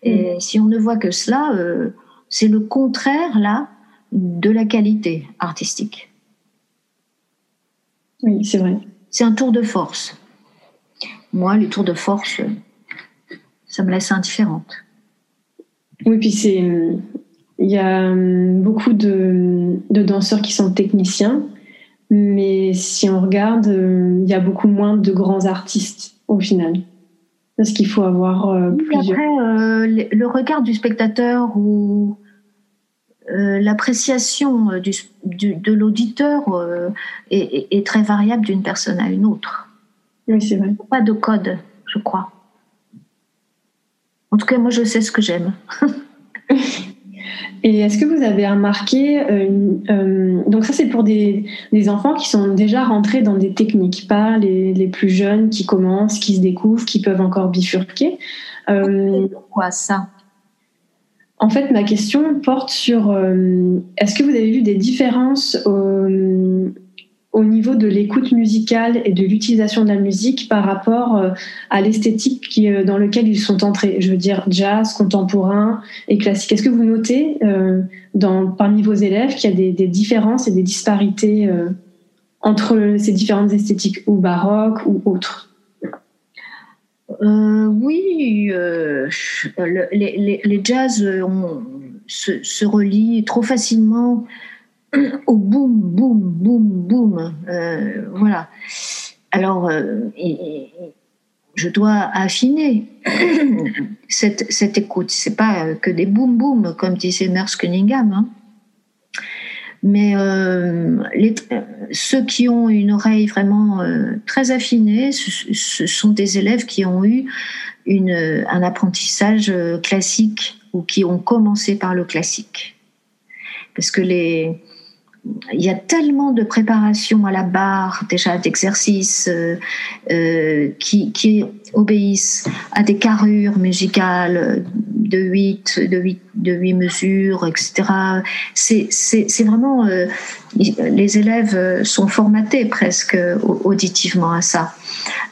Et mm. si on ne voit que cela, euh, c'est le contraire, là, de la qualité artistique. Oui, c'est vrai. C'est un tour de force. Moi, les tours de force, ça me laisse indifférente. Oui, puis c'est. Il y a hum, beaucoup de, de, danseurs qui sont techniciens, mais si on regarde, euh, il y a beaucoup moins de grands artistes au final. Parce qu'il faut avoir euh, plusieurs. Après, euh, le regard du spectateur ou l'appréciation de l'auditeur est, très variable d'une personne à une autre. Oui, c'est vrai. Pas de code, je crois. En tout cas, moi, je sais ce que j'aime. Et est-ce que vous avez remarqué, euh, euh, donc ça c'est pour des, enfants qui sont déjà rentrés dans des techniques, pas les, plus jeunes qui commencent, qui se découvrent, qui peuvent encore bifurquer. Euh, Pourquoi ça? En fait, ma question porte sur, est-ce que vous avez vu des différences au niveau de l'écoute musicale et de l'utilisation de la musique par rapport euh, à l'esthétique euh, dans lequel ils sont entrés. Je veux dire jazz, contemporain et classique. Est-ce que vous notez euh, parmi vos élèves qu'il y a des, différences et des disparités entre ces différentes esthétiques, ou baroques ou autres Oui, les, les, jazz se relient trop facilement au boum, boum, boum, boum. Euh, voilà. Alors, euh, je dois affiner cette, cette écoute. C'est pas que des boum, boum, comme disait Nurse Cunningham. Hein. Mais euh, ceux qui ont une oreille vraiment très affinée, ce, sont des élèves qui ont eu un apprentissage classique ou qui ont commencé par le classique. Parce que les, il y a tellement de préparation à la barre, déjà d'exercices euh, euh, qui, obéissent à des carrures musicales de 8, de 8, de 8 mesures, etc. C'est vraiment. Euh, les élèves sont formatés presque auditivement à ça.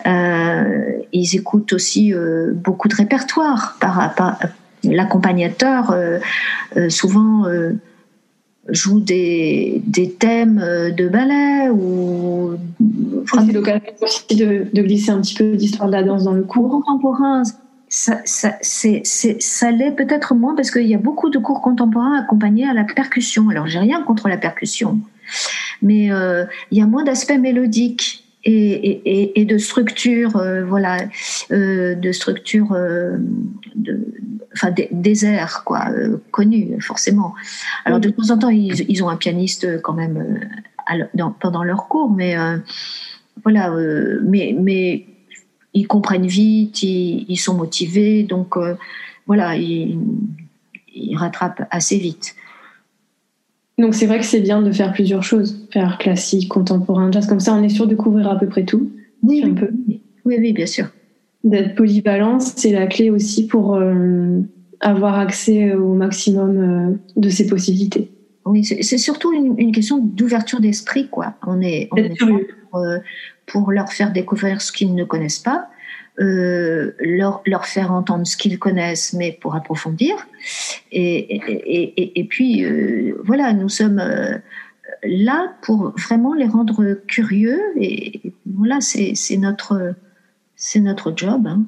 ils écoutent aussi beaucoup de répertoires par, par l'accompagnateur, souvent joue des, des thèmes euh, de ballet ou. C'est l'occasion aussi de, de, glisser un petit peu d'histoire de la danse dans le cours. Contemporain, ça, ça, ça l'est peut-être moins parce qu'il y a beaucoup de cours contemporains accompagnés à la percussion. Alors, j'ai rien contre la percussion, mais euh, il y a moins d'aspects mélodiques et, de structure, euh, voilà, euh, de structure, euh, enfin des, airs quoi, connus forcément. Alors de temps en temps, ils, ont un pianiste quand même pendant leur cours, mais voilà, mais ils comprennent vite, ils, sont motivés, donc voilà, ils rattrapent assez vite. Donc c'est vrai que c'est bien de faire plusieurs choses, faire classique, contemporain, jazz, comme ça on est sûr de couvrir à peu près tout. Oui, un peu. oui, oui, bien sûr. D'être polyvalent, c'est la clé aussi pour euh, avoir accès au maximum euh, de ces possibilités. Oui, c'est surtout une, question d'ouverture d'esprit, quoi. On est, on est pour, euh, pour, leur faire découvrir ce qu'ils ne connaissent pas, euh, leur, faire entendre ce qu'ils connaissent, mais pour approfondir. Et, puis, euh, voilà, nous sommes euh, là pour vraiment les rendre curieux. Et voilà, c'est notre, notre job. Hein.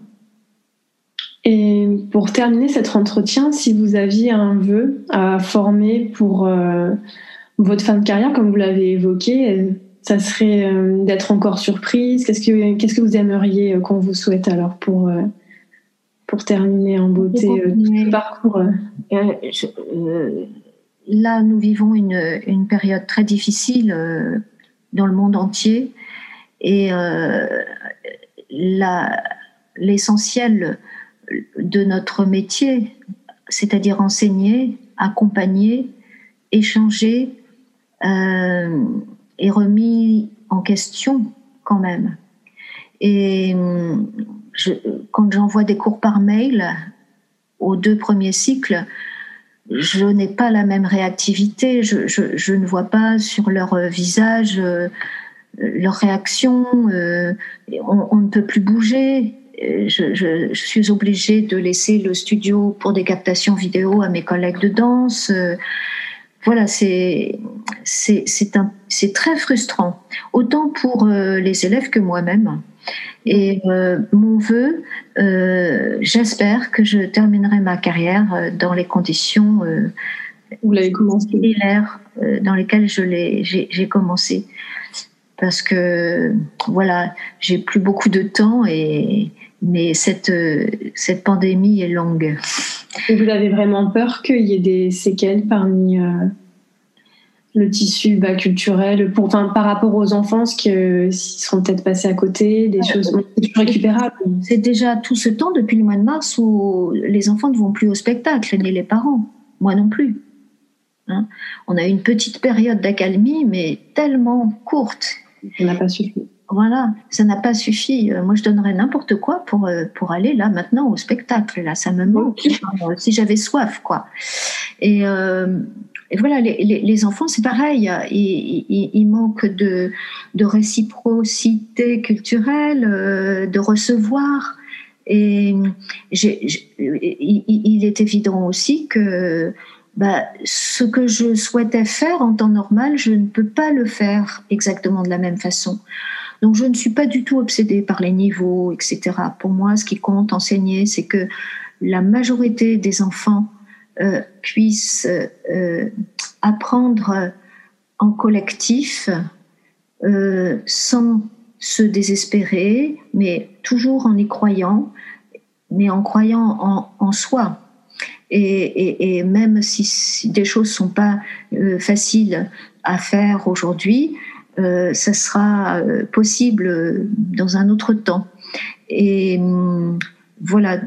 Et pour terminer cet entretien, si vous aviez un vœu à former pour votre fin de carrière, comme vous l'avez évoqué, ça serait euh, d'être encore surprise. Qu'est-ce que, qu'est-ce que vous aimeriez euh, qu'on vous souhaite alors pour, euh, pour terminer en beauté tout parcours Là, nous vivons une, une, période très difficile dans le monde entier. Et l'essentiel de notre métier, c'est-à-dire enseigner, accompagner, échanger, est remis en question quand même. Et je, quand j'envoie des cours par mail aux deux premiers cycles, je n'ai pas la même réactivité. Je, ne vois pas sur leur visage euh, leur réaction. Euh, on, ne peut plus bouger. Je, suis obligée de laisser le studio pour des captations vidéo à mes collègues de danse voilà, c'est c'est très frustrant, autant pour euh, les élèves que moi-même. Et euh, mon vœu, euh, j'espère que je terminerai ma carrière dans les conditions Vous commencé. dans lesquelles je j'ai commencé. Parce que voilà, j'ai plus beaucoup de temps et, mais cette, cette pandémie est longue. Et vous avez vraiment peur qu'il y ait des séquelles parmi le tissu bas culturel pour, enfin, par rapport aux enfants, ce qu'ils seront peut-être passés à côté, des choses récupérables. C'est déjà tout ce temps depuis le mois de mars où les enfants ne vont plus au spectacle, ni les parents. Moi non plus. Hein. On a eu une petite période d'accalmie, mais tellement courte. Ça n'a pas suffi. Voilà, ça n'a pas suffi. Euh, moi, je donnerais n'importe quoi pour, euh, pour aller là maintenant au spectacle. Là, ça me manque. Si j'avais soif, quoi. Et, euh, et voilà, les, enfants, c'est pareil. Il, il, manque de, de, réciprocité culturelle, euh, de recevoir. Et il, est évident aussi que bah, ce que je souhaitais faire en temps normal, je ne peux pas le faire exactement de la même façon. Donc je ne suis pas du tout obsédée par les niveaux, etc. Pour moi, ce qui compte enseigner, c'est que la majorité des enfants euh, puissent euh, apprendre en collectif euh, sans se désespérer, mais toujours en y croyant, mais en croyant en, soi. Et, même si, des choses sont pas faciles à faire aujourd'hui, ça sera possible dans un autre temps. Et hum, voilà,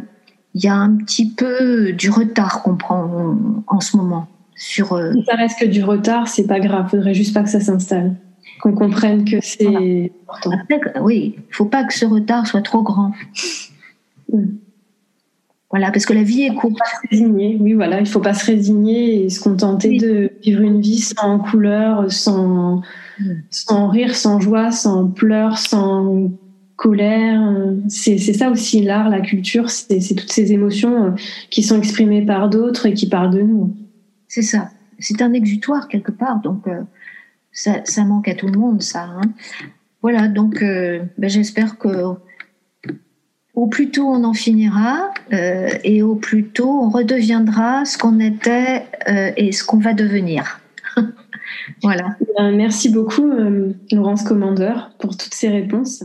il y a un petit peu du retard qu'on prend en, ce moment. Sur, euh, Ça reste que du retard, c'est pas grave. Il faudrait juste pas que ça s'installe. Qu'on comprenne que c'est important. oui, il faut pas que ce retard soit trop grand. Mm. Voilà, parce que la vie est courte. Faut pas se résigner. Oui, voilà, il faut pas se résigner et se contenter de vivre une vie sans couleur, sans, mm. sans rire, sans joie, sans pleurs, sans colère. C'est ça aussi l'art, la culture, c'est toutes ces émotions euh, qui sont exprimées par d'autres et qui parlent de nous. C'est ça. C'est un exutoire quelque part, donc euh, ça, manque à tout le monde, ça. Hein. Voilà, donc euh, ben, j'espère que au plus tôt on en finira et au plus tôt on redeviendra ce qu'on était et ce qu'on va devenir. voilà. Merci beaucoup, Laurence Commandeur, pour toutes ces réponses.